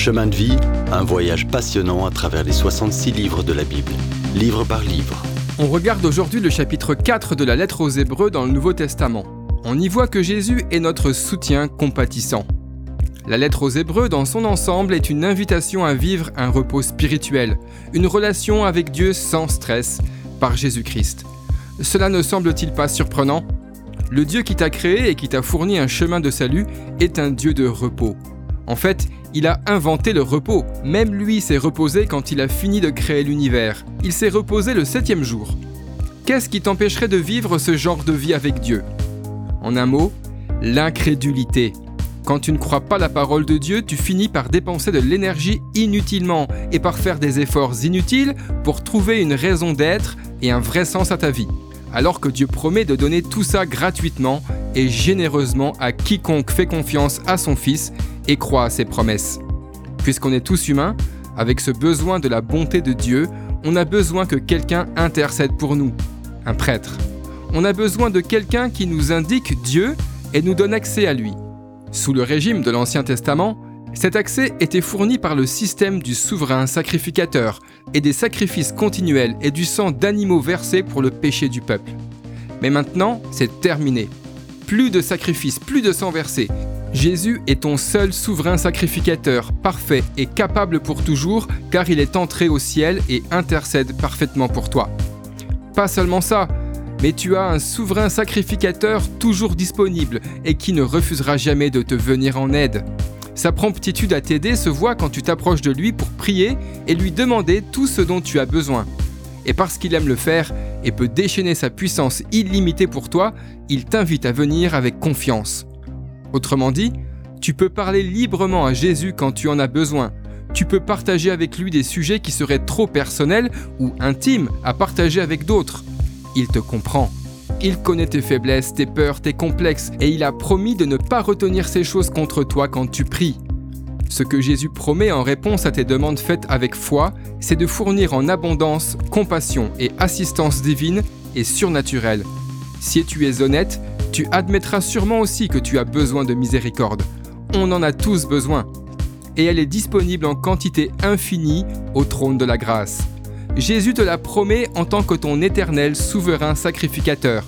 Chemin de vie, un voyage passionnant à travers les 66 livres de la Bible, livre par livre. On regarde aujourd'hui le chapitre 4 de la lettre aux Hébreux dans le Nouveau Testament. On y voit que Jésus est notre soutien compatissant. La lettre aux Hébreux dans son ensemble est une invitation à vivre un repos spirituel, une relation avec Dieu sans stress, par Jésus-Christ. Cela ne semble-t-il pas surprenant? Le Dieu qui t'a créé et qui t'a fourni un chemin de salut est un Dieu de repos. En fait, il a inventé le repos. Même lui s'est reposé quand il a fini de créer l'univers. Il s'est reposé le septième jour. Qu'est-ce qui t'empêcherait de vivre ce genre de vie avec Dieu? En un mot, l'incrédulité. Quand tu ne crois pas la parole de Dieu, tu finis par dépenser de l'énergie inutilement et par faire des efforts inutiles pour trouver une raison d'être et un vrai sens à ta vie. Alors que Dieu promet de donner tout ça gratuitement et généreusement à quiconque fait confiance à son Fils et croit à ses promesses. Puisqu'on est tous humains, avec ce besoin de la bonté de Dieu, on a besoin que quelqu'un intercède pour nous, un prêtre. On a besoin de quelqu'un qui nous indique Dieu et nous donne accès à lui. Sous le régime de l'Ancien Testament, cet accès était fourni par le système du souverain sacrificateur et des sacrifices continuels et du sang d'animaux versés pour le péché du peuple. Mais maintenant, c'est terminé. Plus de sacrifices, plus de sang versé. Jésus est ton seul souverain sacrificateur, parfait et capable pour toujours, car il est entré au ciel et intercède parfaitement pour toi. Pas seulement ça, mais tu as un souverain sacrificateur toujours disponible et qui ne refusera jamais de te venir en aide. Sa promptitude à t'aider se voit quand tu t'approches de lui pour prier et lui demander tout ce dont tu as besoin. Et parce qu'il aime le faire et peut déchaîner sa puissance illimitée pour toi, il t'invite à venir avec confiance. Autrement dit, tu peux parler librement à Jésus quand tu en as besoin. Tu peux partager avec lui des sujets qui seraient trop personnels ou intimes à partager avec d'autres. Il te comprend. Il connaît tes faiblesses, tes peurs, tes complexes, et il a promis de ne pas retenir ces choses contre toi quand tu pries. Ce que Jésus promet en réponse à tes demandes faites avec foi, c'est de fournir en abondance compassion et assistance divine et surnaturelle. Si tu es honnête, tu admettras sûrement aussi que tu as besoin de miséricorde. On en a tous besoin. Et elle est disponible en quantité infinie au trône de la grâce. Jésus te la promet en tant que ton éternel souverain sacrificateur.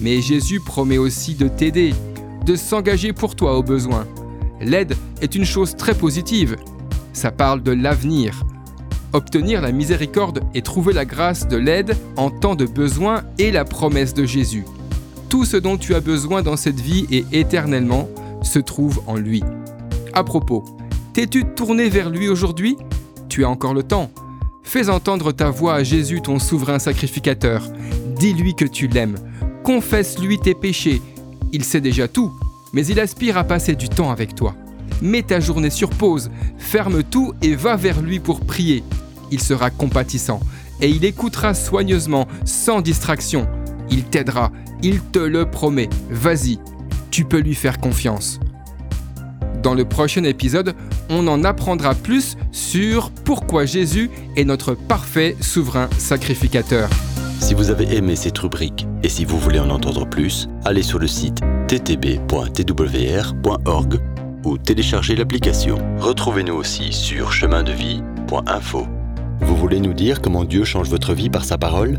Mais Jésus promet aussi de t'aider, de s'engager pour toi au besoin. L'aide est une chose très positive. Ça parle de l'avenir. Obtenir la miséricorde et trouver la grâce de l'aide en temps de besoin est la promesse de Jésus. Tout ce dont tu as besoin dans cette vie et éternellement se trouve en lui. À propos, t'es-tu tourné vers lui aujourd'hui? Tu as encore le temps. Fais entendre ta voix à Jésus, ton souverain sacrificateur. Dis-lui que tu l'aimes. Confesse-lui tes péchés. Il sait déjà tout, mais il aspire à passer du temps avec toi. Mets ta journée sur pause, ferme tout et va vers lui pour prier. Il sera compatissant et il écoutera soigneusement, sans distraction. Il t'aidera, il te le promet. Vas-y, tu peux lui faire confiance. Dans le prochain épisode, on en apprendra plus sur pourquoi Jésus est notre parfait souverain sacrificateur. Si vous avez aimé cette rubrique et si vous voulez en entendre plus, allez sur le site ttb.twr.org ou téléchargez l'application. Retrouvez-nous aussi sur chemindevie.info. Vous voulez nous dire comment Dieu change votre vie par sa parole?